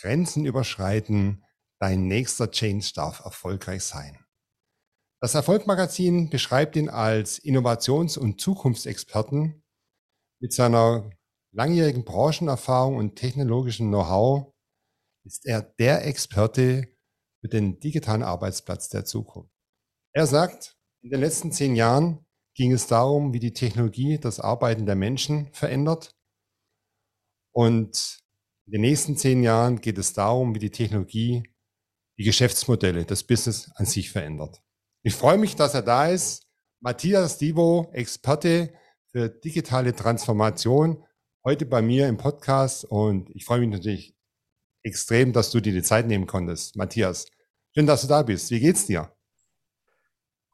Grenzen überschreiten, dein nächster Change darf erfolgreich sein. Das Erfolgmagazin beschreibt ihn als Innovations- und Zukunftsexperten mit seiner langjährigen Branchenerfahrung und technologischen Know-how ist er der Experte für den digitalen Arbeitsplatz der Zukunft. Er sagt, in den letzten zehn Jahren ging es darum, wie die Technologie das Arbeiten der Menschen verändert. Und in den nächsten zehn Jahren geht es darum, wie die Technologie die Geschäftsmodelle, das Business an sich verändert. Ich freue mich, dass er da ist. Matthias Divo, Experte für digitale Transformation, heute bei mir im Podcast und ich freue mich natürlich extrem, dass du dir die Zeit nehmen konntest. Matthias, schön, dass du da bist. Wie geht's dir?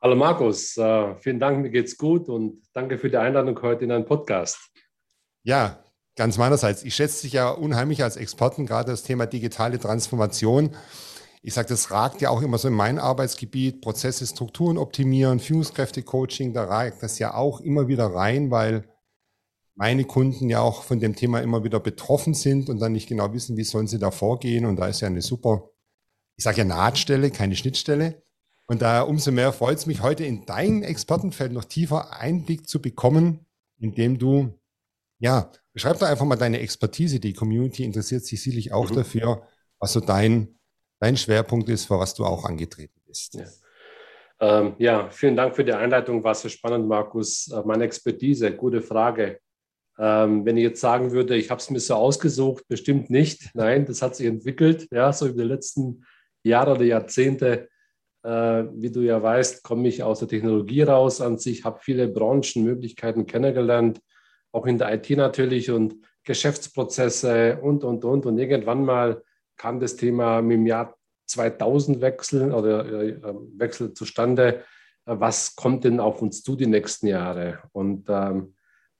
Hallo Markus, uh, vielen Dank, mir geht's gut und danke für die Einladung heute in einen Podcast. Ja, Ganz meinerseits. Ich schätze dich ja unheimlich als Experten, gerade das Thema digitale Transformation. Ich sage, das ragt ja auch immer so in mein Arbeitsgebiet, Prozesse, Strukturen optimieren, Führungskräfte-Coaching, da ragt das ja auch immer wieder rein, weil meine Kunden ja auch von dem Thema immer wieder betroffen sind und dann nicht genau wissen, wie sollen sie da vorgehen. Und da ist ja eine super, ich sage ja Nahtstelle, keine Schnittstelle. Und da umso mehr freut es mich, heute in dein Expertenfeld noch tiefer Einblick zu bekommen, indem du ja Beschreib doch einfach mal deine Expertise. Die Community interessiert sich sicherlich auch mhm. dafür, was so dein, dein Schwerpunkt ist, vor was du auch angetreten bist. Ja. Ähm, ja, vielen Dank für die Einleitung. War sehr spannend, Markus. Äh, meine Expertise, gute Frage. Ähm, wenn ich jetzt sagen würde, ich habe es mir so ausgesucht, bestimmt nicht. Nein, das hat sich entwickelt, ja, so über die letzten Jahre oder Jahrzehnte. Äh, wie du ja weißt, komme ich aus der Technologie raus an sich, habe viele Branchenmöglichkeiten kennengelernt, auch in der IT natürlich und Geschäftsprozesse und, und, und. Und irgendwann mal kam das Thema mit dem Jahr 2000 Wechsel oder äh, Wechsel zustande. Was kommt denn auf uns zu die nächsten Jahre? Und ähm,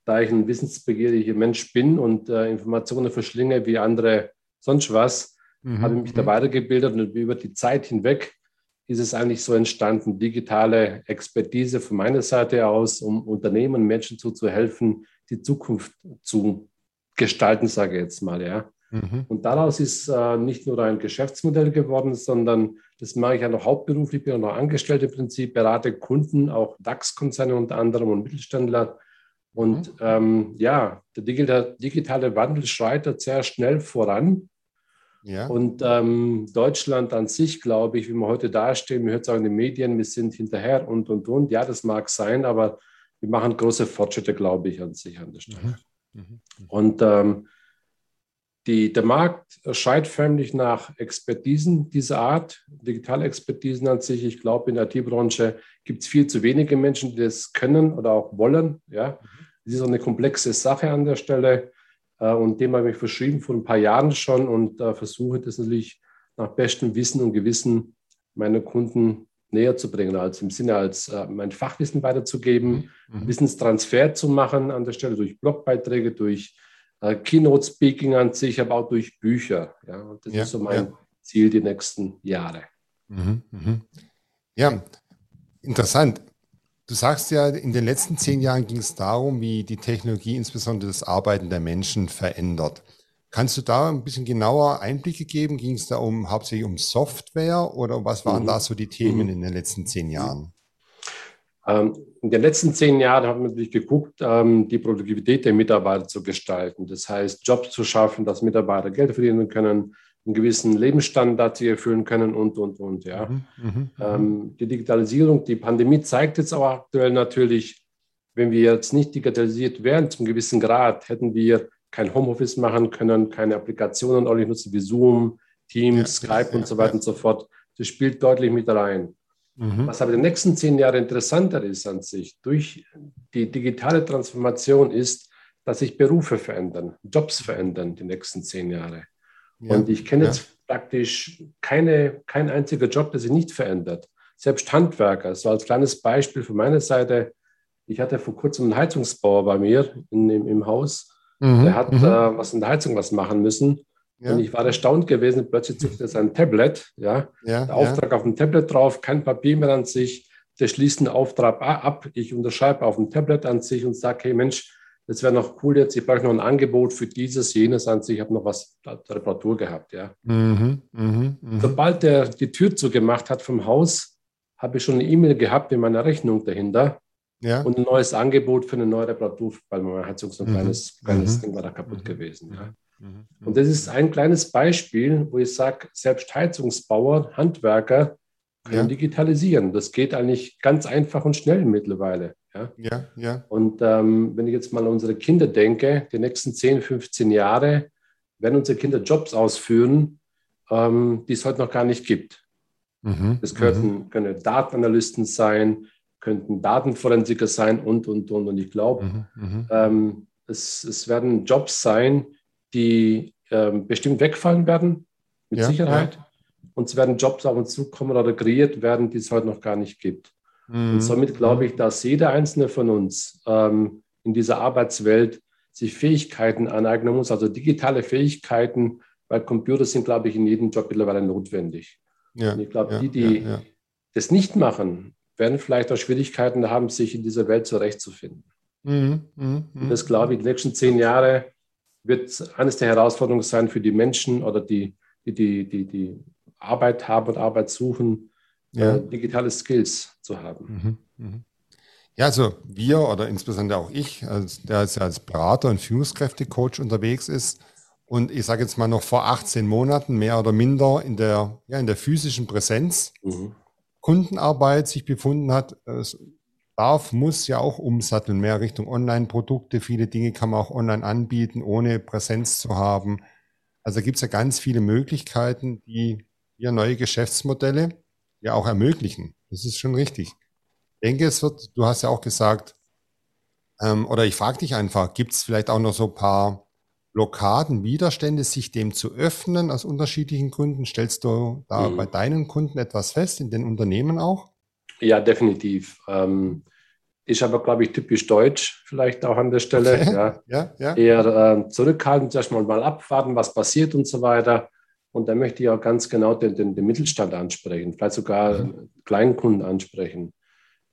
da ich ein wissensbegieriger Mensch bin und äh, Informationen verschlinge wie andere sonst was, mhm. habe ich mich da mhm. weitergebildet und über die Zeit hinweg ist es eigentlich so entstanden, digitale Expertise von meiner Seite aus, um Unternehmen und Menschen zu, zu helfen, die Zukunft zu gestalten, sage ich jetzt mal. Ja. Mhm. Und daraus ist äh, nicht nur ein Geschäftsmodell geworden, sondern das mache ich ja noch hauptberuflich, bin auch noch angestellt im Prinzip, berate Kunden, auch DAX-Konzerne unter anderem und Mittelständler. Und mhm. ähm, ja, der digitale, digitale Wandel schreitet sehr schnell voran. Ja. Und ähm, Deutschland an sich, glaube ich, wie wir heute dastehen, man hört es auch in den Medien, wir sind hinterher und, und, und. Ja, das mag sein, aber wir machen große Fortschritte, glaube ich, an sich an der Stelle. Mhm. Mhm. mhm. Und ähm, die, der Markt schreit förmlich nach Expertisen dieser Art, digitale Expertisen an sich. Ich glaube, in der IT-Branche gibt es viel zu wenige Menschen, die das können oder auch wollen. Ja, es mhm. ist auch eine komplexe Sache an der Stelle. Äh, und dem habe ich verschrieben vor ein paar Jahren schon und äh, versuche das natürlich nach bestem Wissen und Gewissen meiner Kunden näher zu bringen, also im Sinne als äh, mein Fachwissen weiterzugeben, mhm. mhm. Wissenstransfer zu machen an der Stelle durch Blogbeiträge, durch äh, Keynote-Speaking an sich, aber auch durch Bücher. Ja, und das ja, ist so mein ja. Ziel die nächsten Jahre. Mhm. Mhm. Ja, interessant. Du sagst ja, in den letzten zehn Jahren ging es darum, wie die Technologie insbesondere das Arbeiten der Menschen verändert. Kannst du da ein bisschen genauer Einblicke geben? Ging es da um hauptsächlich um Software oder was waren mhm. da so die Themen mhm. in den letzten zehn Jahren? Ähm, in den letzten zehn Jahren haben wir natürlich geguckt, ähm, die Produktivität der Mitarbeiter zu gestalten. Das heißt, Jobs zu schaffen, dass Mitarbeiter Geld verdienen können, einen gewissen Lebensstandard sie erfüllen können und, und, und. Ja. Mhm, mh, mhm. ähm, die Digitalisierung, die Pandemie zeigt jetzt auch aktuell natürlich, wenn wir jetzt nicht digitalisiert wären zum gewissen Grad, hätten wir kein Homeoffice machen können, keine Applikationen ordentlich nutzen wie Zoom, Teams, ja, Skype ja, und so weiter ja. und so fort. Das spielt deutlich mit rein. Mhm. Was aber in den nächsten zehn Jahren interessanter ist an sich, durch die digitale Transformation ist, dass sich Berufe verändern, Jobs verändern die nächsten zehn Jahre. Ja. Und ich kenne jetzt praktisch keine, kein einziger Job, der sich nicht verändert. Selbst Handwerker, so als kleines Beispiel von meiner Seite, ich hatte vor kurzem einen Heizungsbauer bei mir in, im, im Haus. Mhm. Der hat mhm. äh, was in der Heizung was machen müssen. Ja. Und ich war erstaunt gewesen, plötzlich zückt er sein Tablet, ja, ja der Auftrag ja. auf dem Tablet drauf, kein Papier mehr an sich, der schließt einen Auftrag ab, ich unterschreibe auf dem Tablet an sich und sage, hey Mensch, das wäre noch cool jetzt, ich brauche noch ein Angebot für dieses, jenes an sich, ich habe noch was Reparatur gehabt, ja. Mhm, mh, mh. Sobald er die Tür zugemacht hat vom Haus, habe ich schon eine E-Mail gehabt mit meiner Rechnung dahinter ja. und ein neues Angebot für eine neue Reparatur, weil meine Heizung so ein mhm. kleines, kleines mhm. Ding war da kaputt mhm. gewesen. Ja. Mhm. Und das ist ein kleines Beispiel, wo ich sage, selbst Heizungsbauer, Handwerker können ja. digitalisieren. Das geht eigentlich ganz einfach und schnell mittlerweile. Ja, ja. ja. Und ähm, wenn ich jetzt mal an unsere Kinder denke, die nächsten 10, 15 Jahre werden unsere Kinder Jobs ausführen, ähm, die es heute noch gar nicht gibt. Mhm. Das könnten, mhm. können Datenanalysten sein, könnten Datenforensiker sein und, und, und. Und ich glaube, mhm. mhm. ähm, es, es werden Jobs sein, die ähm, bestimmt wegfallen werden, mit ja, Sicherheit. Ja. Und es werden Jobs auf uns zukommen oder kreiert werden, die es heute noch gar nicht gibt. Mhm. Und somit glaube ich, dass jeder einzelne von uns ähm, in dieser Arbeitswelt sich Fähigkeiten aneignen muss, also digitale Fähigkeiten, weil Computer sind, glaube ich, in jedem Job mittlerweile notwendig. Ja, und ich glaube, die, die das nicht machen, werden vielleicht auch Schwierigkeiten haben, sich in dieser Welt zurechtzufinden. Mhm, mh, mh. Und das glaube ich, die nächsten zehn Jahre wird eines der Herausforderungen sein für die Menschen oder die, die, die, die, die Arbeit haben und Arbeit suchen, ja. äh, digitale Skills zu haben. Mhm, mh. Ja, also wir oder insbesondere auch ich, also der als, als Berater und Führungskräftecoach unterwegs ist und ich sage jetzt mal noch vor 18 Monaten mehr oder minder in der, ja, in der physischen Präsenz mhm. Kundenarbeit sich befunden hat, es darf, muss ja auch umsatteln, mehr Richtung Online-Produkte. Viele Dinge kann man auch online anbieten, ohne Präsenz zu haben. Also gibt es ja ganz viele Möglichkeiten, die ja neue Geschäftsmodelle ja auch ermöglichen. Das ist schon richtig. Ich denke, es wird, du hast ja auch gesagt, ähm, oder ich frage dich einfach, gibt es vielleicht auch noch so ein paar Blockaden, Widerstände, sich dem zu öffnen aus unterschiedlichen Gründen? Stellst du da mhm. bei deinen Kunden etwas fest, in den Unternehmen auch? Ja, definitiv. Ähm, ist aber, glaube ich, typisch deutsch, vielleicht auch an der Stelle. Okay. Ja. Ja, ja. Eher äh, zurückhaltend, erstmal mal abwarten, was passiert und so weiter. Und da möchte ich auch ganz genau den, den, den Mittelstand ansprechen, vielleicht sogar mhm. Kleinkunden ansprechen.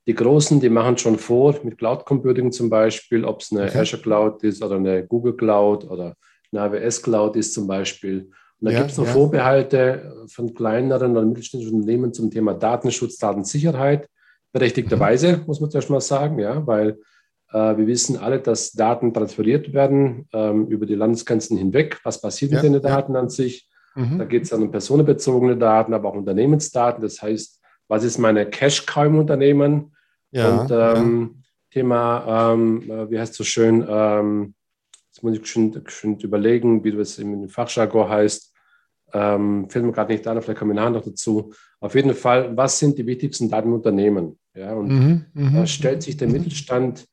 Die Großen, die machen schon vor, mit Cloud Computing zum Beispiel, ob es eine okay. Azure Cloud ist oder eine Google Cloud oder eine AWS Cloud ist zum Beispiel. Und da ja, gibt es noch ja. Vorbehalte von kleineren oder mittelständischen Unternehmen zum Thema Datenschutz, Datensicherheit. Berechtigterweise, mhm. muss man zuerst mal sagen, ja, weil äh, wir wissen alle, dass Daten transferiert werden ähm, über die Landesgrenzen hinweg. Was passiert ja, mit den Daten an sich? Mhm. Da geht es dann um personenbezogene Daten, aber auch Unternehmensdaten. Das heißt, was ist meine Cash-Cow im Unternehmen? und ähm, Thema, ähm, äh, wie heißt es so schön, ähm, jetzt muss ich schon, schon überlegen, wie das im Fachjargon heißt, ähm, fällt mir gerade nicht an, vielleicht kommen wir nachher noch dazu. Auf jeden Fall, was sind die wichtigsten Daten im Unternehmen? Ja, und mhm, mhm. da stellt sich der mhm. Mittelstand,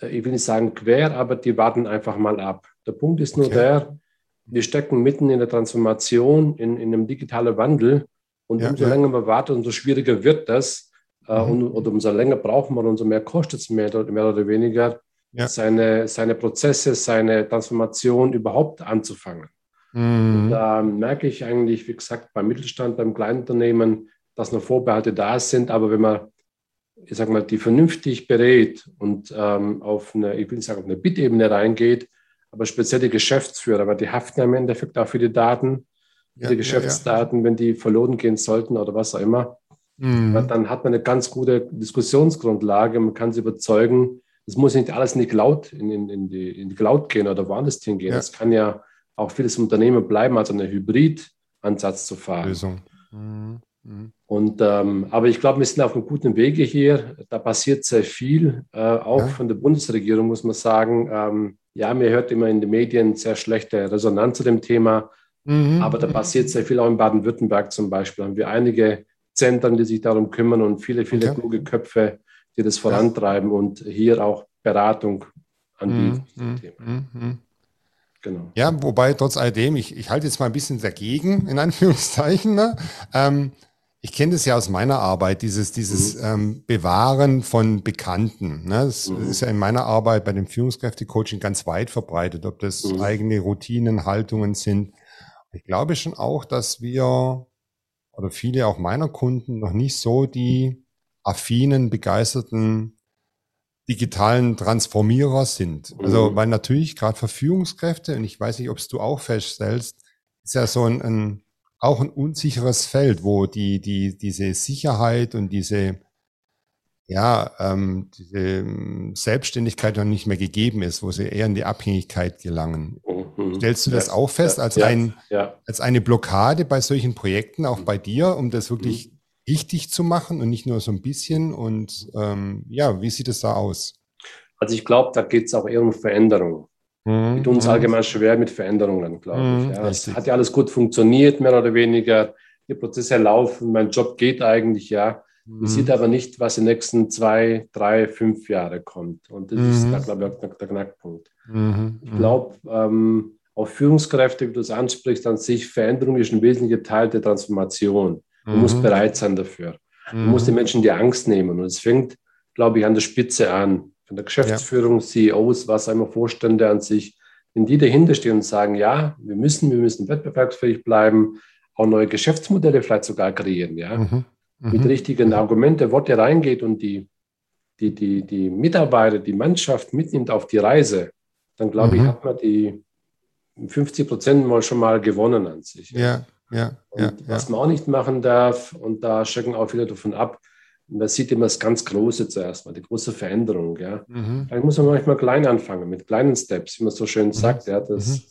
äh, ich will nicht sagen quer, aber die warten einfach mal ab. Der Punkt ist nur okay. der, wir stecken mitten in der Transformation, in, in einem digitalen Wandel. Und ja, umso ja. länger man wartet, umso schwieriger wird das. Äh, mhm. und, und, umso länger brauchen wir, umso mehr kostet es mehr, mehr oder weniger, ja. seine, seine Prozesse, seine Transformation überhaupt anzufangen. Mhm. Da merke ich eigentlich, wie gesagt, beim Mittelstand, beim Kleinunternehmen, dass noch Vorbehalte da sind. Aber wenn man, ich sage mal, die vernünftig berät und ähm, auf eine, ich will nicht sagen, auf eine Bittebene reingeht, aber speziell die Geschäftsführer, weil die haften im Endeffekt auch für die Daten, ja, die Geschäftsdaten, ja, ja. wenn die verloren gehen sollten oder was auch immer. Mhm. Dann hat man eine ganz gute Diskussionsgrundlage. Man kann sie überzeugen, es muss nicht alles in die Cloud, in, in, in, die, in die Cloud gehen oder woanders hingehen. Es kann ja auch vieles Unternehmen bleiben, also einen Hybrid-Ansatz zu fahren. Lösung. Mhm. Mhm. Und, ähm, aber ich glaube, wir sind auf einem guten Wege hier. Da passiert sehr viel, äh, auch ja. von der Bundesregierung, muss man sagen. Ähm, ja, mir hört immer in den Medien sehr schlechte Resonanz zu dem Thema, mhm. aber da passiert sehr viel, auch in Baden-Württemberg zum Beispiel. Haben wir einige Zentren, die sich darum kümmern und viele, viele okay. kluge Köpfe, die das vorantreiben und hier auch Beratung anbieten. Mhm. Thema. Mhm. genau. Ja, wobei trotz alledem, ich, ich halte jetzt mal ein bisschen dagegen, in Anführungszeichen. Ne? Ähm, ich kenne das ja aus meiner Arbeit, dieses, dieses mhm. ähm, Bewahren von Bekannten. Ne? Das mhm. ist ja in meiner Arbeit bei dem Führungskräftecoaching ganz weit verbreitet, ob das mhm. eigene Routinen, Haltungen sind. Ich glaube schon auch, dass wir oder viele auch meiner Kunden noch nicht so die affinen, begeisterten digitalen Transformierer sind. Also, mhm. weil natürlich gerade Verfügungskräfte, und ich weiß nicht, ob es du auch feststellst, ist ja so ein, ein auch ein unsicheres Feld, wo die, die, diese Sicherheit und diese, ja, ähm, diese ähm, Selbstständigkeit noch nicht mehr gegeben ist, wo sie eher in die Abhängigkeit gelangen. Mhm. Stellst du das auch fest als, ja, ein, ja. als eine Blockade bei solchen Projekten, auch bei dir, um das wirklich mhm. richtig zu machen und nicht nur so ein bisschen? Und ähm, ja, wie sieht es da aus? Also ich glaube, da geht es auch eher um Veränderung. Mhm. Mit uns allgemein schwer mit Veränderungen, glaube ich. Mhm, ja. Es hat ja alles gut funktioniert, mehr oder weniger. Die Prozesse laufen, mein Job geht eigentlich, ja. Man mhm. sieht aber nicht, was in den nächsten zwei, drei, fünf Jahre kommt. Und das ist, da, glaube ich, der Knackpunkt. Ich glaube, ähm, auch Führungskräfte, wie du es ansprichst, an sich, Veränderung ist ein wesentlicher Teil der Transformation. Man muss bereit sein dafür. Man muss den Menschen die Angst nehmen. Und es fängt, glaube ich, an der Spitze an von der Geschäftsführung, ja. CEOs, was einmal Vorstände an sich, wenn die dahinter stehen und sagen, ja, wir müssen, wir müssen wettbewerbsfähig bleiben, auch neue Geschäftsmodelle vielleicht sogar kreieren, ja, mhm. Mhm. mit richtigen Argumenten, Worte reingeht und die, die, die, die Mitarbeiter, die Mannschaft mitnimmt auf die Reise, dann glaube mhm. ich, hat man die 50 Prozent mal schon mal gewonnen an sich. Ja, ja, ja, ja. Was man auch nicht machen darf, und da schrecken auch viele davon ab, man sieht immer das ganz Große zuerst mal, die große Veränderung. Ja. Mhm. Dann muss man manchmal klein anfangen, mit kleinen Steps, wie man so schön mhm. sagt. Ja, das, mhm.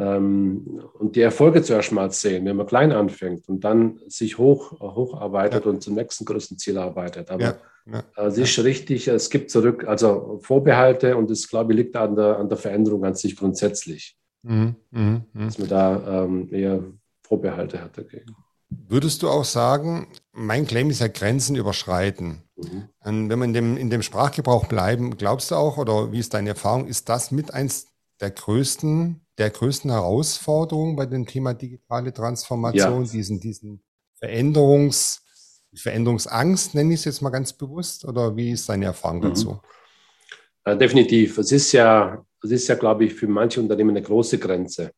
Ähm, und die Erfolge zuerst mal sehen, wenn man klein anfängt und dann sich hoch, hocharbeitet ja. und zum nächsten größten Ziel arbeitet. Aber ja. Ja. Äh, es ist richtig, es gibt zurück, also Vorbehalte und das, glaube ich, liegt an der, an der Veränderung an sich grundsätzlich. Mhm. mhm. Mhm. Dass man da ähm, eher Vorbehalte hat dagegen. Würdest du auch sagen, mein Claim ist ja Grenzen überschreiten. Mhm. Wenn wir in dem, in dem Sprachgebrauch bleiben, glaubst du auch, oder wie ist deine Erfahrung, ist das mit eins der größten, der größten Herausforderungen bei dem Thema digitale Transformation, ja. diesen, diesen Veränderungs, Veränderungsangst, nenne ich es jetzt mal ganz bewusst, oder wie ist deine Erfahrung mhm. dazu? Äh, definitiv. Es ist ja, es ist ja, glaube ich, für manche Unternehmen eine große Grenze.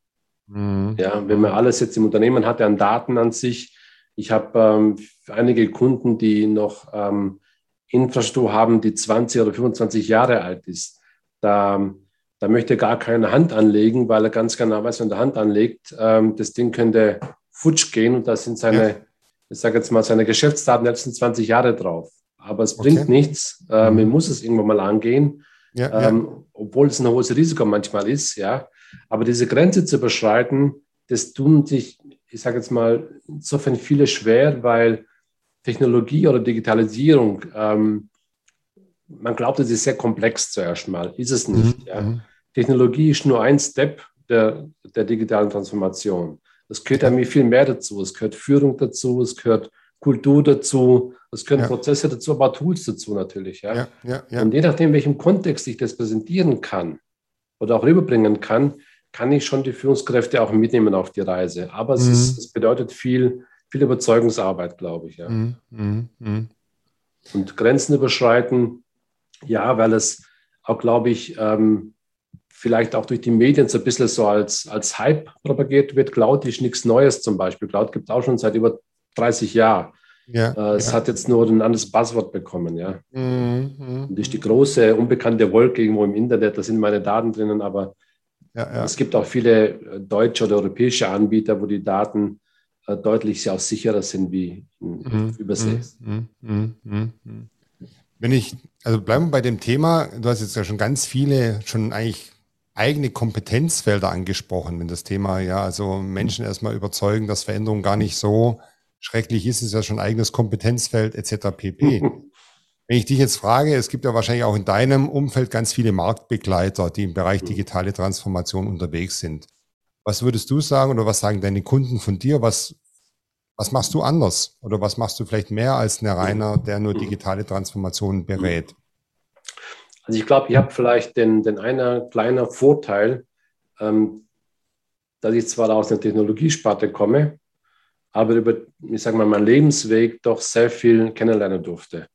Mhm. Ja, wenn man alles jetzt im Unternehmen hat, an Daten an sich. Ich habe ähm, einige Kunden, die noch ähm, Infrastruktur haben, die 20 oder 25 Jahre alt ist. Da, da möchte er gar keine Hand anlegen, weil er ganz genau weiß, wenn er Hand anlegt, ähm, das Ding könnte futsch gehen und da sind seine, ja. ich sage jetzt mal, seine Geschäftsdaten letzten 20 Jahre drauf. Aber es bringt okay. nichts. Äh, man mhm. muss es irgendwann mal angehen, ja, ähm, ja. obwohl es ein hohes Risiko manchmal ist. Ja, aber diese Grenze zu überschreiten, das tun sich, ich sage jetzt mal, insofern viele schwer, weil Technologie oder Digitalisierung, ähm, man glaubt, es ist sehr komplex zuerst mal. Ist es nicht. Mhm. Ja. Technologie ist nur ein Step der, der digitalen Transformation. Es gehört irgendwie viel mehr dazu. Es gehört Führung dazu, es gehört Kultur dazu, es gehören ja. Prozesse dazu, aber Tools dazu natürlich. Ja? Ja, ja, ja. Und je nachdem, in welchem Kontext ich das präsentieren kann, oder auch rüberbringen kann, kann ich schon die Führungskräfte auch mitnehmen auf die Reise. Aber es, mhm. ist, es bedeutet viel, viel Überzeugungsarbeit, glaube ich. Ja. Mhm. Mhm. mhm. Und Grenzen überschreiten, ja, weil es auch, glaube ich, ähm, vielleicht auch durch die Medien so ein bisschen so als, als Hype propagiert wird. Cloud ist nichts Neues zum Beispiel. Cloud gibt es auch schon seit über 30 Jahren. Ja, äh, es ja. hat jetzt nur ein anderes Passwort bekommen, ja. Mhm, mhm, und ist die große, unbekannte Wolke irgendwo im Internet, da sind meine Daten drinnen, aber ja, es gibt auch viele äh, deutsche oder europäische Anbieter, wo die Daten äh, deutlich auch sicherer sind wie mhm, Übersee. Mhm, mhm, mhm, Wenn ich, also bleiben wir bei dem Thema, du hast jetzt ja schon ganz viele, schon eigentlich eigene Kompetenzfelder angesprochen, wenn das Thema, ja, also Menschen erstmal überzeugen, dass Veränderung gar nicht so schrecklich ist, ist ja schon eigenes Kompetenzfeld etc. pp. Wenn ich dich jetzt frage, es gibt ja wahrscheinlich auch in deinem Umfeld ganz viele Marktbegleiter, die im Bereich digitale Transformation unterwegs sind. Was würdest du sagen oder was sagen deine Kunden von dir? Was, was machst du anders? Oder was machst du vielleicht mehr als eine Reiner, der nur digitale Transformation berät? Also ich glaube, ich habe vielleicht den, den einer kleiner Vorteil, ähm, dass ich zwar aus der Technologiesparte komme, aber über, ich sage mal, meinen Lebensweg doch sehr viel kennenlernen durfte.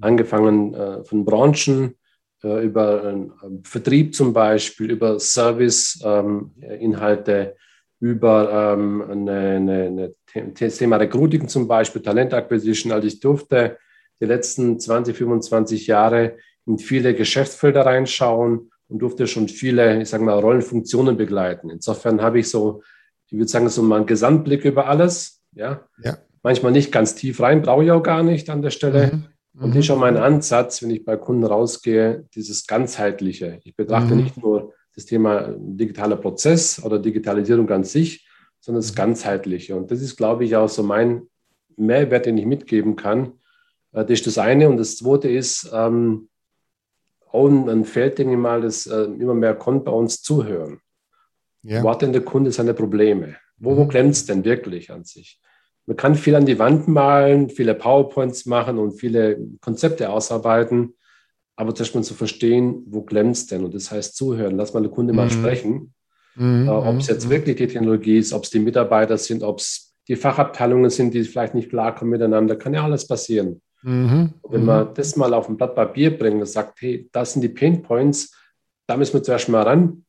Angefangen äh, von Branchen, äh, über äh, Vertrieb zum Beispiel, über Service-Inhalte, ähm, über ähm, eine, eine, eine Thema Recruiting zum Beispiel, Talent Acquisition. Also ich durfte die letzten 20, 25 Jahre in viele Geschäftsfelder reinschauen und durfte schon viele, ich sage mal, Rollenfunktionen begleiten. Insofern habe ich so, ich würde sagen, so mal einen Gesamtblick über alles. Ja? ja. Manchmal nicht ganz tief rein, brauche ich auch gar nicht an der Stelle. Mhm. Und das ist schon mein Ansatz, wenn ich bei Kunden rausgehe, dieses ganzheitliche. Ich betrachte mhm. nicht nur das Thema digitaler Prozess oder Digitalisierung an sich, sondern das Ganzheitliche. Und das ist, glaube ich, auch so mein Mehrwert, den ich mitgeben kann. Äh, das ist das eine. Und das zweite ist, ähm, ein Feld, denke ich mal, das äh, immer mehr kommt bei uns zuhören. Ja. Wo hat denn der Kunde seine Probleme? Wo, wo mhm. klemmt es denn wirklich an sich? Man kann viel an die Wand malen, viele PowerPoints machen und viele Konzepte ausarbeiten, aber zuerst mal zu verstehen, wo klemmt es denn? Und das heißt zuhören, lass mal den Kunde mhm. mal sprechen. Mhm. Äh, ob es jetzt mhm. wirklich die Technologie ist, ob es die Mitarbeiter sind, ob es die Fachabteilungen sind, die vielleicht nicht klarkommen miteinander, kann ja alles passieren. Mhm. Wenn man mhm. das mal auf ein Blatt Papier bringt und sagt, hey, das sind die Pain Points, da müssen wir zuerst mal ran,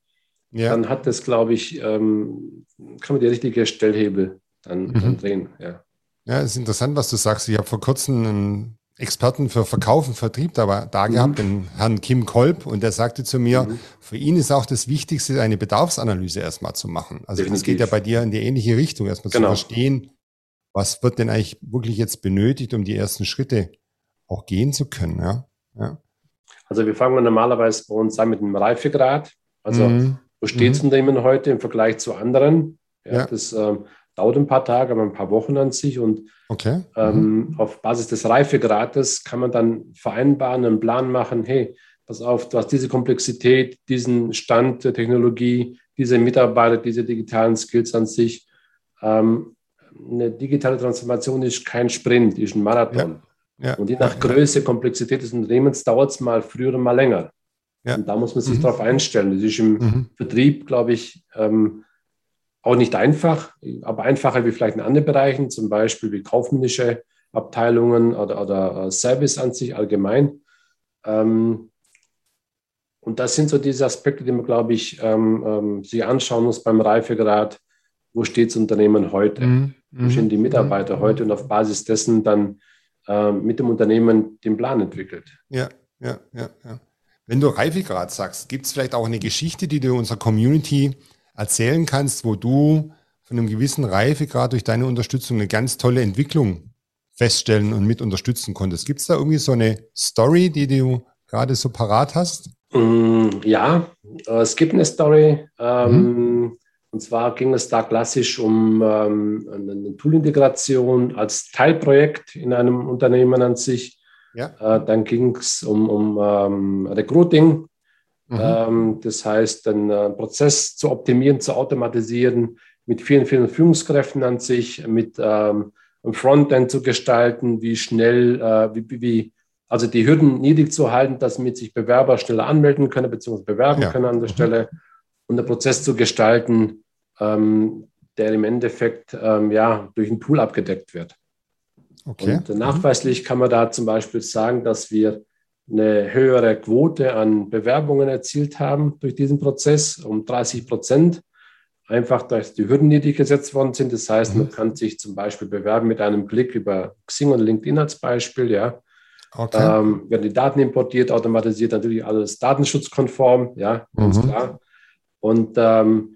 ja. dann hat das, glaube ich, ähm, kann man die richtige Stellhebel dann, mhm. dann drehen. Ja. ja, es ist interessant, was du sagst. Ich habe vor kurzem einen Experten für Verkauf und Vertrieb da, da mhm. gehabt, den Herrn Kim Kolb, und der sagte zu mir, mhm. für ihn ist auch das Wichtigste, eine Bedarfsanalyse erstmal zu machen. Also Definitiv. das geht ja bei dir in die ähnliche Richtung, erstmal genau. zu verstehen, was wird denn eigentlich wirklich jetzt benötigt, um die ersten Schritte auch gehen zu können. Ja? ja. Also wir fangen normalerweise bei uns an mit dem Reifegrad. Also mhm. wo steht das mhm. Unternehmen heute im Vergleich zu anderen? Ja, ja. Das ähm, dauert ein paar Tage, aber ein paar Wochen an sich. Und okay. ähm, mhm. auf Basis des Reifegrades kann man dann vereinbaren, einen Plan machen, hey, pass auf, du hast diese Komplexität, diesen Stand der Technologie, diese Mitarbeiter, diese digitalen Skills an sich. Ähm, eine digitale Transformation ist kein Sprint, ist ein Marathon. Ja. Ja. Und je nach Größe, Komplexität des Unternehmens dauert es mal früher und mal länger. Und da muss man sich mhm. darauf einstellen. Das ist im mhm. Vertrieb, glaube ich, ähm, auch nicht einfach, aber einfacher wie vielleicht in anderen Bereichen, zum Beispiel wie kaufmännische Abteilungen oder, oder äh, Service an sich allgemein. Ähm, und das sind so diese Aspekte, die man, glaube ich, ähm, ähm, sich anschauen muss beim Reifegrad. Wo steht das Unternehmen heute? Mhm. Wo stehen die Mitarbeiter mhm. heute? Und auf Basis dessen dann äh, mit dem Unternehmen den Plan entwickelt. Ja, ja, ja, ja. Wenn du Reifegrad sagst, gibt es vielleicht auch eine Geschichte, die du unserer Community erzählen kannst, wo du von einem gewissen Reifegrad durch deine Unterstützung eine ganz tolle Entwicklung feststellen und mit unterstützen konntest. Gibt es da irgendwie so eine Story, die du gerade so parat hast? Mm, ja, äh, es gibt eine Story. Ähm, mhm. Und zwar ging es da klassisch um ähm, eine Tool-Integration als Teilprojekt in einem Unternehmen an sich. Ja. Äh, dann ging es um, um ähm, Recruiting Mhm. Ähm, das heißt, einen äh, Prozess zu optimieren, zu automatisieren, mit vielen, vielen Führungskräften an sich, mit ähm, einem Frontend zu gestalten, wie schnell, äh, wie, wie, also die Hürden niedrig zu halten, dass mit sich Bewerber schneller anmelden können, beziehungsweise bewerben ja. können an der mhm. Stelle und einen Prozess zu gestalten, ähm, der im Endeffekt ähm, ja, durch ein Tool abgedeckt wird. Okay. Und nachweislich kann man da zum Beispiel sagen, dass wir eine höhere Quote an Bewerbungen erzielt haben durch diesen Prozess, um 30 Prozent. Einfach, dass die Hürden niedrig gesetzt worden sind. Das heißt, mhm. man kann sich zum Beispiel bewerben mit einem Klick über Xing und LinkedIn als Beispiel. Ja. Okay. Ähm, werden die Daten importiert, automatisiert, natürlich alles datenschutzkonform, ja, ganz mhm. klar. Und ähm,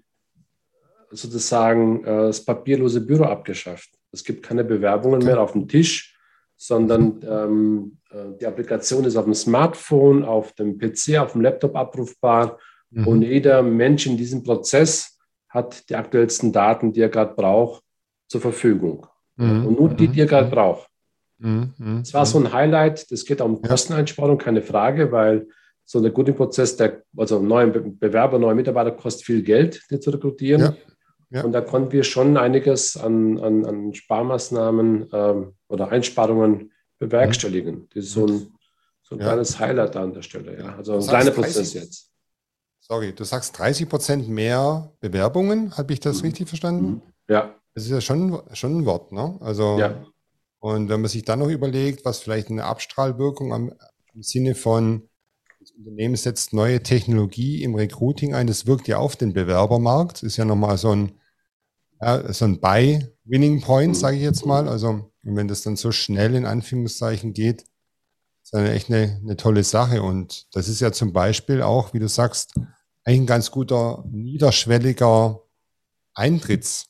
sozusagen äh, das papierlose Büro abgeschafft. Es gibt keine Bewerbungen mehr auf dem Tisch, sondern ähm, äh, die Applikation ist auf dem Smartphone, auf dem PC, auf dem Laptop abrufbar mhm. und jeder Mensch in diesem Prozess hat die aktuellsten Daten, die er gerade braucht, zur Verfügung. Mhm. Und nur die, die er gerade mhm. braucht. Mhm. Das war so ein Highlight. Das geht auch um Kosteneinsparung, keine Frage, weil so ein Recruiting-Prozess, der, also neue Bewerber, neue Mitarbeiter kostet viel Geld, die zu rekrutieren. Ja. Ja. Und da konnten wir schon einiges an, an, an Sparmaßnahmen ähm, oder Einsparungen bewerkstelligen. Das ist so ein, so ein ja. kleines Highlight da an der Stelle. Ja. Also ein kleiner Prozess jetzt. sorry, du sagst 30 Prozent mehr Bewerbungen, habe ich das mhm. richtig verstanden? Mhm. Ja. Das ist ja schon, schon ein Wort, ne? Also, ja. und wenn man sich dann noch überlegt, was vielleicht eine Abstrahlwirkung am, im Sinne von, das Unternehmen setzt neue Technologie im Recruiting ein, das wirkt ja auf den Bewerbermarkt, ist ja nochmal so ein, ja, so ein Buy-Winning Point, sage ich jetzt mal. Also, wenn das dann so schnell in Anführungszeichen geht, ist das echt eine, eine tolle Sache. Und das ist ja zum Beispiel auch, wie du sagst, eigentlich ein ganz guter niederschwelliger Eintritts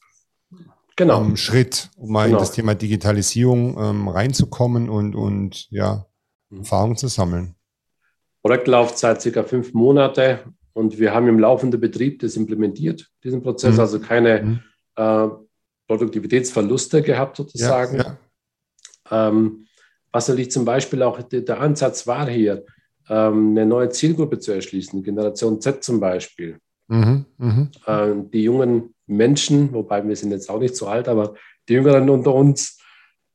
genau. ähm, Schritt, um mal genau. in das Thema Digitalisierung ähm, reinzukommen und, und ja, mhm. Erfahrung zu sammeln. Projektlaufzeit circa fünf Monate und wir haben im laufenden Betrieb das implementiert, diesen Prozess, mhm. also keine mhm. Äh, Produktivitätsverluste gehabt sozusagen. Ja, ja. Ähm, was natürlich zum Beispiel auch der, Ansatz war hier, ähm, eine neue Zielgruppe zu erschließen, Generation Z zum Beispiel. Mhm, mh. äh, die jungen Menschen, wobei wir sind jetzt auch nicht so alt, aber die Jüngeren unter uns,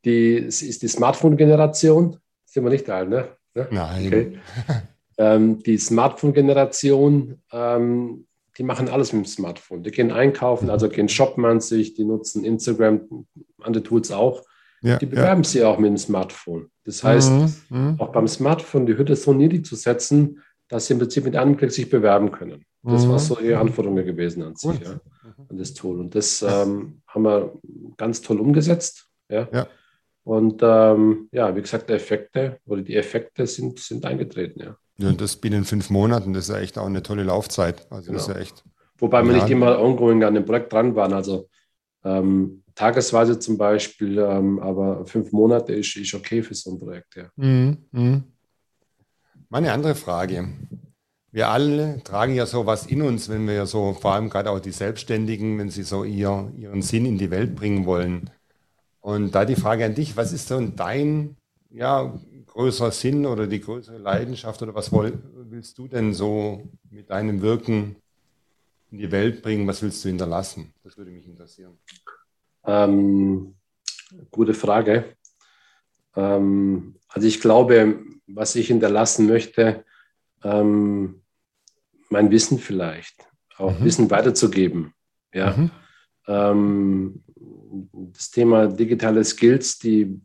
die ist die Smartphone-Generation. Sind wir nicht alt, ne? ne? Nein. Okay. ähm, die Smartphone-Generation, ähm, die machen alles mit dem Smartphone. Die gehen einkaufen, also gehen shoppen an sich, die nutzen Instagram, andere Tools auch. Ja, die bewerben ja. sich auch mit dem Smartphone. Das heißt, mhm, mhm, auch beim Smartphone die Hürde so niedrig zu setzen, dass sie im Prinzip mit einem Klick sich bewerben können. Das mhm. war so ihre Anforderung gewesen an sich, ja, an das Tool. Und das ähm, haben wir ganz toll umgesetzt. Ja. ja. Und ähm, ja, wie gesagt, die Effekte oder die Effekte sind, sind eingetreten, ja. Ja, und das binnen fünf Monaten, das ist ja echt auch eine tolle Laufzeit. Also genau. das ist ja echt. Wobei wir nicht immer ongoing an dem Projekt dran waren. Also ähm, tagesweise zum Beispiel, ähm, aber fünf Monate ist, ist okay für so ein Projekt, ja. Mhm. Mhm. Meine andere Frage. Wir alle tragen ja so was in uns, wenn wir ja so, vor allem gerade auch die Selbstständigen, wenn sie so ihr, ihren Sinn in die Welt bringen wollen. Und da die Frage an dich, was ist so dein ja, größerer Sinn oder die größere Leidenschaft oder was willst du denn so mit deinem Wirken in die Welt bringen? Was willst du hinterlassen? Das würde mich interessieren. Ähm, gute Frage. Ähm, also ich glaube, was ich hinterlassen möchte, ähm, mein Wissen vielleicht, auch mhm. Wissen weiterzugeben. Ja. Mhm. Ähm, das Thema digitale Skills, die,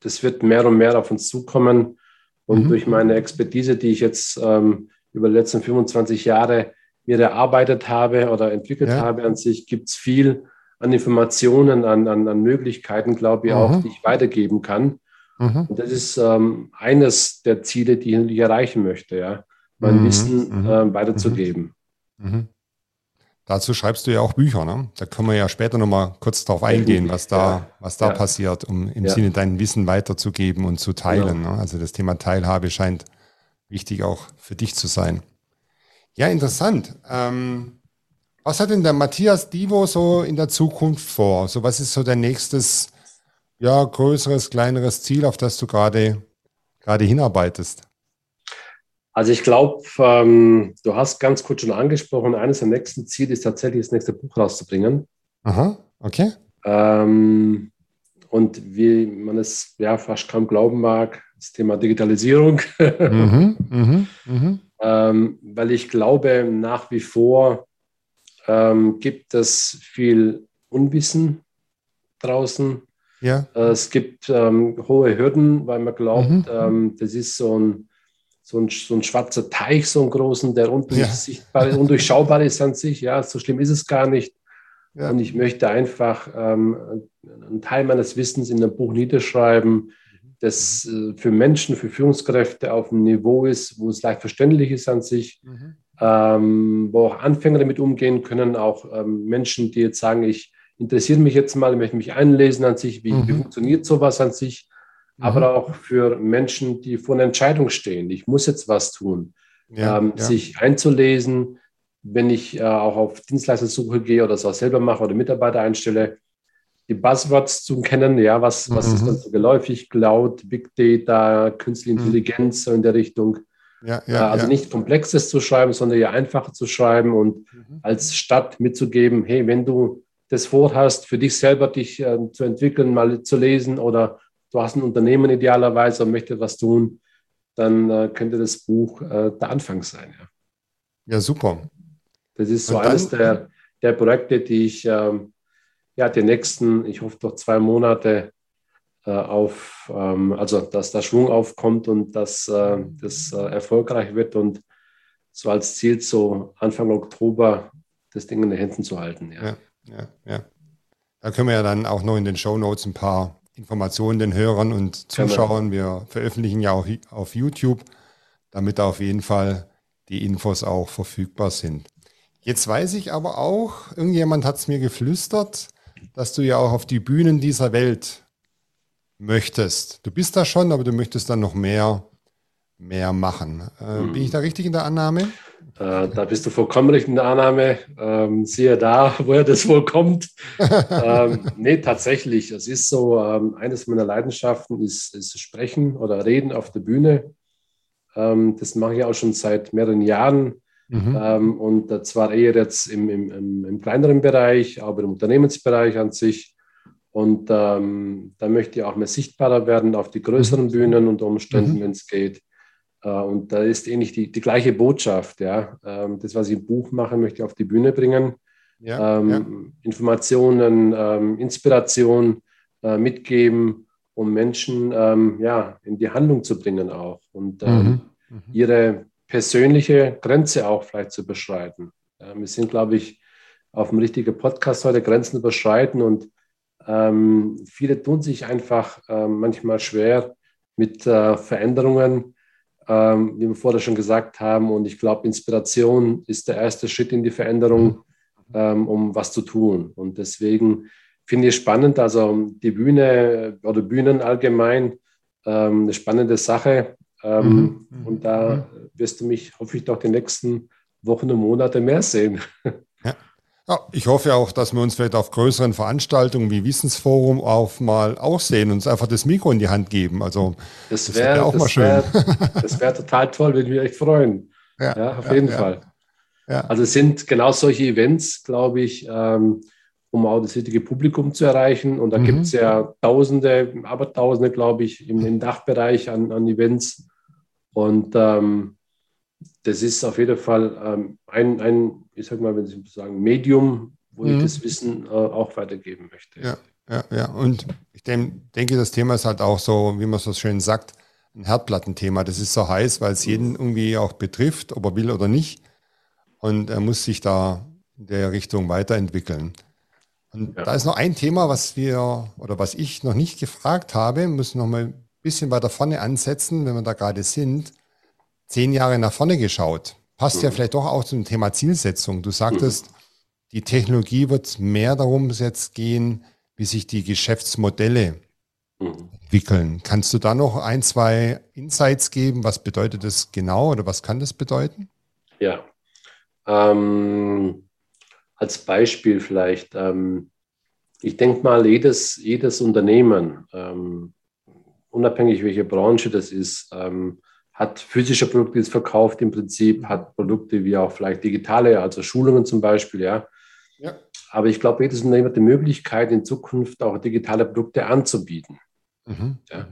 das wird mehr und mehr auf uns zukommen. Und mhm. durch meine Expertise, die ich jetzt ähm, über die letzten 25 Jahre mir erarbeitet habe oder entwickelt ja. habe an sich, gibt es viel an Informationen, an, an, an Möglichkeiten, glaube ich, auch, mhm. die ich weitergeben kann. Mhm. Und das ist ähm, eines der Ziele, die ich erreichen möchte, ja, mein mhm. Wissen äh, weiterzugeben. Dazu schreibst du ja auch Bücher, ne? Da können wir ja später nochmal kurz darauf eingehen, was da, ja. was da ja. passiert, um im ja. Sinne dein Wissen weiterzugeben und zu teilen. Genau. Ne? Also das Thema Teilhabe scheint wichtig auch für dich zu sein. Ja, interessant. Ähm, was hat denn der Matthias Divo so in der Zukunft vor? So, was ist so dein nächstes, ja, größeres, kleineres Ziel, auf das du gerade, gerade hinarbeitest? Also ich glaube, ähm, du hast ganz kurz schon angesprochen, eines der nächsten Ziele ist tatsächlich das nächste Buch rauszubringen. Aha, okay. Ähm, und wie man es ja fast kaum glauben mag, das Thema Digitalisierung. mhm, mh, mh. Ähm, weil ich glaube, nach wie vor ähm, gibt es viel Unwissen draußen. Ja. Äh, es gibt ähm, hohe Hürden, weil man glaubt, mhm. ähm, das ist so ein, so, ein, so ein schwarzer Teich, so ein großen, der undurchsichtbar, ja. undurchschaubar ist an sich. Ja, so schlimm ist es gar nicht. Ja. Und ich möchte einfach ähm, einen Teil meines Wissens in einem Buch niederschreiben, das äh, für Menschen, für Führungskräfte auf einem Niveau ist, wo es leicht verständlich ist an sich, mhm ähm, wo auch Anfänger damit umgehen können, auch ähm, Menschen, die jetzt sagen, ich interessiere mich jetzt mal, möchte mich einlesen an sich, wie, mhm. wie funktioniert sowas an sich, mhm. aber auch für Menschen, die vor einer Entscheidung stehen, ich muss jetzt was tun, ja, ähm, ja. sich einzulesen, wenn ich äh, auch auf Dienstleistersuche gehe oder es auch selber mache oder Mitarbeiter einstelle, die Buzzwords zu kennen, ja, was, was mhm. ist dann so geläufig, Cloud, Big Data, Künstliche mhm. Intelligenz so in der Richtung. Ja, ja, also ja. nicht komplexes zu schreiben, sondern eher einfacher zu schreiben und mhm. als Stadt mitzugeben, hey, wenn du das vorhast, für dich selber dich äh, zu entwickeln, mal zu lesen oder du hast ein Unternehmen idealerweise und möchtest was tun, dann äh, könnte das Buch äh, der Anfang sein. Ja. Ja, super. Das ist so eines der, der Projekte, die ich ähm, ja, die nächsten, ich hoffe, doch zwei Monate äh, auf, ähm, also dass der Schwung aufkommt und dass äh, das äh, erfolgreich wird und so als Ziel so Anfang Oktober das Ding in den Händen zu halten. Ja. ja, ja, ja. Da können wir ja dann auch noch in den Show Notes ein paar Informationen den Hörern und Zuschauern. Wir veröffentlichen ja auch auf YouTube, damit auf jeden Fall die Infos auch verfügbar sind. Jetzt weiß ich aber auch, irgendjemand hat es mir geflüstert, dass du ja auch auf die Bühnen dieser Welt möchtest. Du bist da schon, aber du möchtest dann noch mehr, mehr machen. Äh, hm. Bin ich da richtig in der Annahme? Äh, da bist du vollkommen richtig in der Annahme. Ähm, siehe da, woher das wohl kommt. ähm, nee, tatsächlich. Es ist so, ähm, eines meiner Leidenschaften ist, ist Sprechen oder Reden auf der Bühne. Ähm, das mache ich auch schon seit mehreren Jahren. Mhm. Ähm, und zwar eher jetzt im, im, im, kleineren Bereich, aber im Unternehmensbereich an sich. Und ähm, da möchte ich auch mehr sichtbarer werden auf die größeren mhm. Bühnen unter Umständen, mhm. wenn es geht. Äh, und da ist ähnlich die, die gleiche Botschaft. Ja? Ähm, das, was ich im Buch mache, möchte ich auf die Bühne bringen. Ja, ähm, ja. Informationen, ähm, Inspiration äh, mitgeben, um Menschen ähm, ja, in die Handlung zu bringen auch und ähm, mhm. Mhm. ihre persönliche Grenze auch vielleicht zu überschreiten. Ja, wir sind, glaube ich, auf dem richtigen Podcast heute Grenzen überschreiten und ähm, viele tun sich einfach manchmal schwer mit äh, Veränderungen ähm, wie wir vorher schon gesagt haben. Und ich glaube, Inspiration ist der erste Schritt in die Veränderung, ähm, um was zu tun. Und deswegen finde ich spannend, also die Bühne oder Bühnen allgemein, ähm, eine spannende Sache. Ähm, mhm. Und da wirst du mich, hoffe ich, doch die nächsten Wochen und Monate mehr sehen. Ja, ich hoffe auch, dass wir uns vielleicht auf größeren Veranstaltungen wie Wissensforum auch mal aussehen und uns einfach das Mikro in die Hand geben. Also das wäre wär auch das mal schön. Wär, das wäre total toll, würde mich echt freuen. Ja, ja auf ja, jeden. Fall. Also es sind genau solche Events, glaube ich, ähm, um auch das richtige Publikum zu erreichen. Und da mhm. gibt es ja Tausende, aber Tausende, glaube ich, im, im Dachbereich an, an Events. Und ähm, das ist auf jeden Fall ähm, ein, ein, ich sag mal, wenn Sie sagen, Medium, wo mhm. ich das Wissen äh, auch weitergeben möchte. Ja, ja, ja. Und ich denke, das Thema ist halt auch so, wie man so schön sagt, ein Herdplattenthema. Das ist so heiß, weil es jeden irgendwie auch betrifft, ob er will oder nicht. Und er muss sich da in der Richtung weiterentwickeln. Und ja. da ist noch ein Thema, was wir oder was ich noch nicht gefragt habe, müssen noch mal ein bisschen weiter vorne ansetzen, wenn wir da gerade sind zehn Jahre nach vorne geschaut. Passt mhm. ja vielleicht doch auch zum Thema Zielsetzung. Du sagtest, mhm. die Technologie wird mehr darum jetzt gehen, wie sich die Geschäftsmodelle mhm. entwickeln. Kannst du da noch ein, zwei Insights geben? Was bedeutet das genau oder was kann das bedeuten? Ja. Ähm, als Beispiel vielleicht. Ähm, ich denke mal, jedes, jedes Unternehmen, ähm, unabhängig welche Branche das ist, ähm, hat physische Produkte jetzt verkauft im Prinzip, hat Produkte wie auch vielleicht digitale, also Schulungen zum Beispiel, ja. ja. Aber ich glaube, jedes Unternehmen hat die Möglichkeit, in Zukunft auch digitale Produkte anzubieten. Mhm. Ja.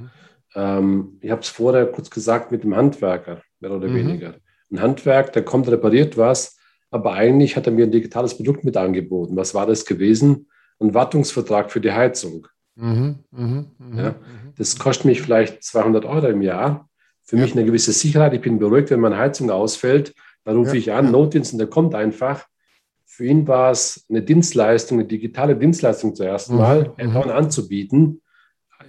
Ähm, ich habe es vorher kurz gesagt mit dem Handwerker, mehr oder mhm. weniger. Ein Handwerk, der kommt, repariert was, aber eigentlich hat er mir ein digitales Produkt mit angeboten. Was war das gewesen? Ein Wartungsvertrag für die Heizung. Mhm. Mhm. mhm ja. Mhm. Das kostet mich vielleicht 200 Euro im Jahr für mich eine gewisse Sicherheit. Ich bin beruhigt, wenn meine Heizung ausfällt. Dann rufe ich an, Notdienst, und der kommt einfach. Für ihn war es eine Dienstleistung, eine digitale Dienstleistung zuerst mhm. mal, mhm. anzubieten.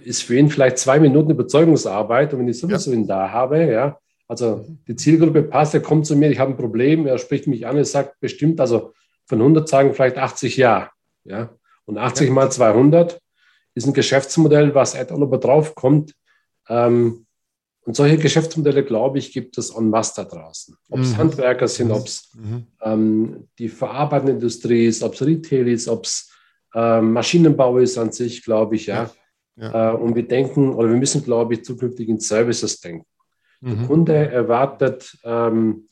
Ist für ihn vielleicht zwei Minuten Überzeugungsarbeit. Und wenn ich sowieso ihn da habe, ja, also die Zielgruppe passt, er kommt zu mir, ich habe ein Problem, er spricht mich an, er sagt bestimmt, also von 100 sagen vielleicht 80 ja. ja. Und 80 ja. mal 200 ist ein Geschäftsmodell, was Ad Oliver draufkommt. Ähm, und solche Geschäftsmodelle, glaube ich, gibt es en masse da draußen. Ob es mhm. Handwerker sind, mhm. ob es mhm. ähm, die verarbeitende Industrie ist, ob es Retail ist, ob es ähm, Maschinenbau ist an sich, glaube ich, ja. ja. ja. Äh, und wir denken, oder wir müssen, glaube ich, zukünftig in Services denken. Der mhm. Kunde erwartet ähm,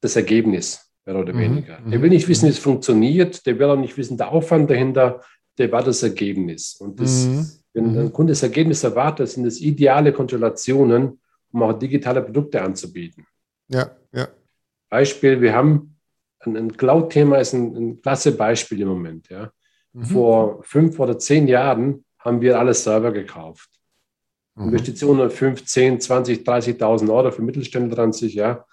das Ergebnis, mehr oder mhm. weniger. Der will nicht wissen, wie es funktioniert, der will auch nicht wissen, der Aufwand dahinter, der war das Ergebnis. Und das, wenn ein Kunde das Ergebnis erwartet, sind es ideale Konstellationen, um auch digitale Produkte anzubieten. Ja, ja. Beispiel, wir haben ein, ein Cloud-Thema ist ein, ein klasse Beispiel im Moment. Ja. Mhm. Vor fünf oder zehn Jahren haben wir alle Server gekauft. Mhm. Investitionen 5, 10, 20, 30.000 Euro für Mittelständler an sich. Ja.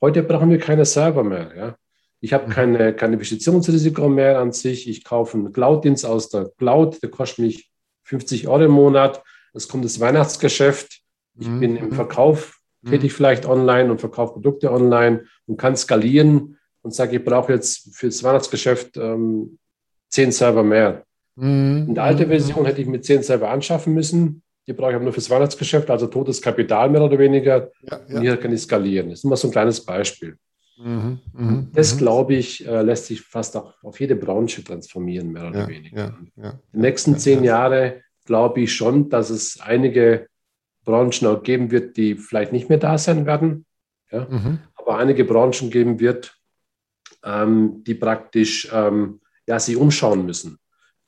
Heute brauchen wir keine Server mehr. Ja. Ich habe mhm. keine, kein Investitionsrisiko mehr an sich. Ich kaufe einen Cloud-Dienst aus der Cloud, der kostet mich 50 Euro im Monat. Es kommt das Weihnachtsgeschäft. Ich mhm. bin im Verkauf mhm. tätig, vielleicht online und verkaufe Produkte online und kann skalieren und sage, ich brauche jetzt für das Weihnachtsgeschäft ähm, zehn Server mehr. Mhm. In der alten mhm. Version hätte ich mit zehn Server anschaffen müssen. Die brauche ich aber nur fürs Weihnachtsgeschäft, also totes Kapital mehr oder weniger. Ja, ja. Und hier kann ich skalieren. Das ist immer so ein kleines Beispiel. Mhm, mh, das, mhm. glaube ich, äh, lässt sich fast auch auf jede Branche transformieren, mehr oder ja, weniger. Ja, ja, Die nächsten zehn Jahre glaube ich schon, dass es einige Branchen auch geben wird, die vielleicht nicht mehr da sein werden, mhm. aber einige Branchen geben wird, ähm, die praktisch ähm, ja, sich umschauen müssen,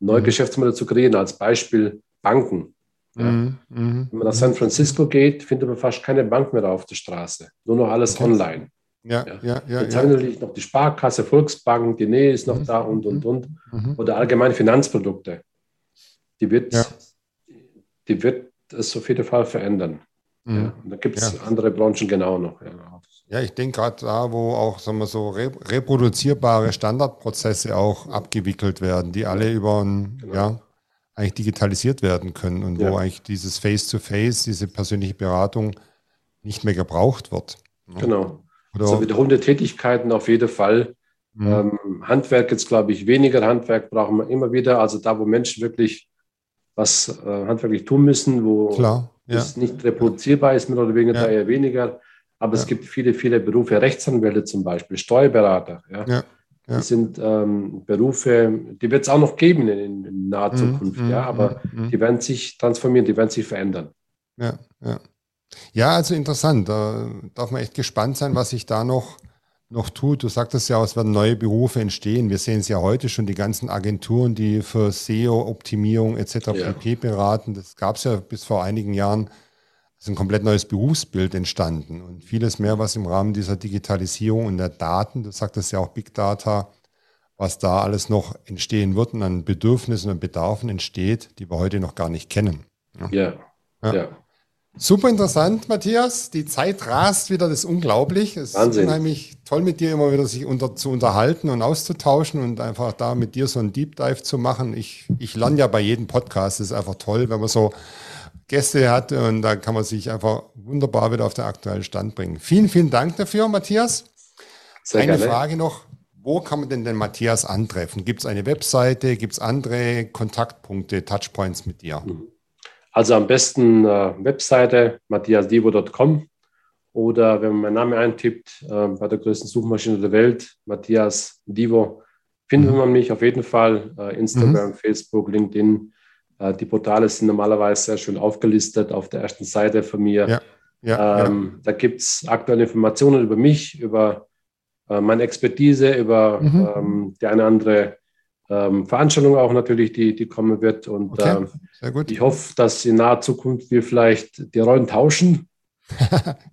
neue mhm. Geschäftsmodelle zu kreieren. Als Beispiel Banken. Mhm. mhm. Wenn man nach San Francisco geht, findet man fast keine Bank mehr auf der Straße. Nur noch alles okay. online. Ja, ja, ja. ja Jetzt ja. haben wir natürlich noch die Sparkasse, Volksbank, die Nähe ist noch mhm. da und, und, und. Mhm. Oder allgemeine Finanzprodukte. Die wird, ja. die wird es auf jeden Fall verändern. Mhm. Ja. Und da gibt es andere Branchen genau noch. Ja, ja ich denke gerade da, wo auch sagen wir so re reproduzierbare Standardprozesse auch abgewickelt werden, die alle über ein, genau. ja, eigentlich digitalisiert werden können und wo eigentlich dieses Face-to-Face, -face, diese persönliche Beratung nicht mehr gebraucht wird. Genau. Oder also wiederholende Tätigkeiten auf jeden Fall. Mhm. Ähm, Handwerk jetzt, glaube ich, weniger Handwerk brauchen wir immer wieder. Also da, wo Menschen wirklich was äh, handwerklich tun müssen, wo Klar, ja. es nicht reproduzierbar ist, mehr oder weniger, ja. da eher weniger. Aber ja. es gibt viele, viele Berufe, Rechtsanwälte zum Beispiel, Steuerberater. Ja. ja. Die sind ähm, Berufe, die wird es auch noch geben in, in naher mhm, Zukunft, mhm, ja, aber mhm. die werden sich transformieren, die werden sich verändern. Ja, ja. Ja, also interessant. Da darf man echt gespannt sein, was sich da noch, noch tut. Du sagtest ja, es werden neue Berufe entstehen. Wir sehen es ja heute schon, die ganzen Agenturen, die für SEO-Optimierung etc. Ja. pp. beraten. Das gab es ja bis vor einigen Jahren. Es ist ein komplett neues Berufsbild entstanden und vieles mehr, was im Rahmen dieser Digitalisierung und der Daten, du sagtest ja auch Big Data, was da alles noch entstehen wird und an Bedürfnissen und Bedarfen entsteht, die wir heute noch gar nicht kennen. Ja, ja. ja. Super interessant, Matthias. Die Zeit rast wieder, das ist unglaublich. Es Wahnsinn. ist unheimlich toll, mit dir immer wieder sich unter, zu unterhalten und auszutauschen und einfach da mit dir so einen Deep Dive zu machen. Ich, ich lerne ja bei jedem Podcast. Das ist einfach toll, wenn man so Gäste hat und da kann man sich einfach wunderbar wieder auf den aktuellen Stand bringen. Vielen, vielen Dank dafür, Matthias. Sehr Eine gerne. Frage noch. Wo kann man denn den Matthias antreffen? Gibt es eine Webseite? Gibt es andere Kontaktpunkte, Touchpoints mit dir? Mhm. Also am besten äh, Webseite matthiasdivo.com oder wenn man meinen Namen eintippt, äh, bei der größten Suchmaschine der Welt, Matthias Divo, findet mhm. man mich auf jeden Fall. Äh, Instagram, mhm. Facebook, LinkedIn. Äh, die Portale sind normalerweise sehr schön aufgelistet auf der ersten Seite von mir. Ja. Ja, ähm, ja. Da gibt es aktuelle Informationen über mich, über äh, meine Expertise, über mhm. ähm, die eine andere ähm, Veranstaltung auch natürlich, die, die kommen wird. Und okay, ähm, ich hoffe, dass in naher Zukunft wir vielleicht die Rollen tauschen.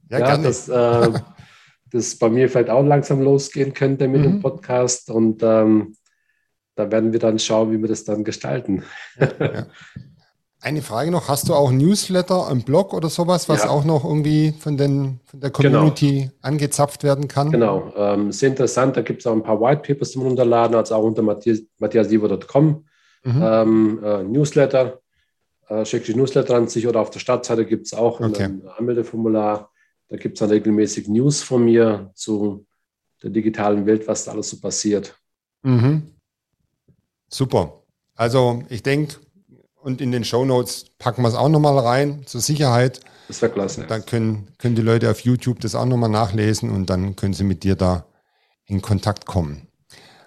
ja, ja dass äh, das bei mir vielleicht auch langsam losgehen könnte mit mhm. dem Podcast. Und ähm, da werden wir dann schauen, wie wir das dann gestalten. ja, ja. Eine Frage noch, hast du auch Newsletter, einen Blog oder sowas, was ja. auch noch irgendwie von, den, von der. Community genau. angezapft werden kann? Genau, ähm, sehr interessant, da gibt es auch ein paar White Papers zum Runterladen, also auch unter matthiasdiever.com. Mhm. Ähm, äh, Newsletter, äh, schickt die Newsletter an sich oder auf der Startseite gibt es auch okay. ein Anmeldeformular. Da gibt es dann regelmäßig News von mir zu der digitalen Welt, was da alles so passiert. Mhm. Super. Also ich denke, und in den Show Notes packen wir es auch nochmal rein, zur Sicherheit. Das wäre klasse. Dann können, können die Leute auf YouTube das auch nochmal nachlesen und dann können sie mit dir da in Kontakt kommen.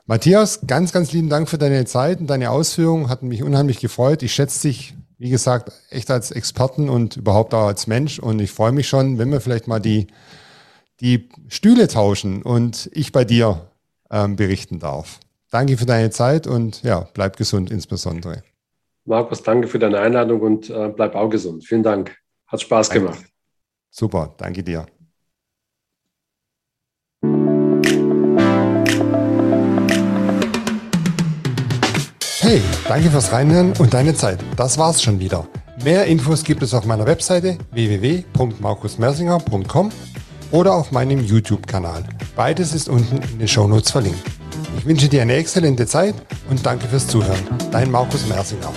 Matthias, ganz, ganz lieben Dank für deine Zeit und deine Ausführungen. Hat mich unheimlich gefreut. Ich schätze dich, wie gesagt, echt als Experten und überhaupt auch als Mensch. Und ich freue mich schon, wenn wir vielleicht mal die, die Stühle tauschen und ich bei dir ähm, berichten darf. Danke für deine Zeit und ja, bleib gesund insbesondere. Markus, danke für deine Einladung und äh, bleib auch gesund. Vielen Dank. Hat Spaß danke. gemacht. Super, danke dir. Hey, danke fürs Reinhören und deine Zeit. Das war's schon wieder. Mehr Infos gibt es auf meiner Webseite www.markusmersinger.com oder auf meinem YouTube-Kanal. Beides ist unten in den Shownotes verlinkt. Ich wünsche dir eine exzellente Zeit und danke fürs Zuhören. Dein Markus Mersinger.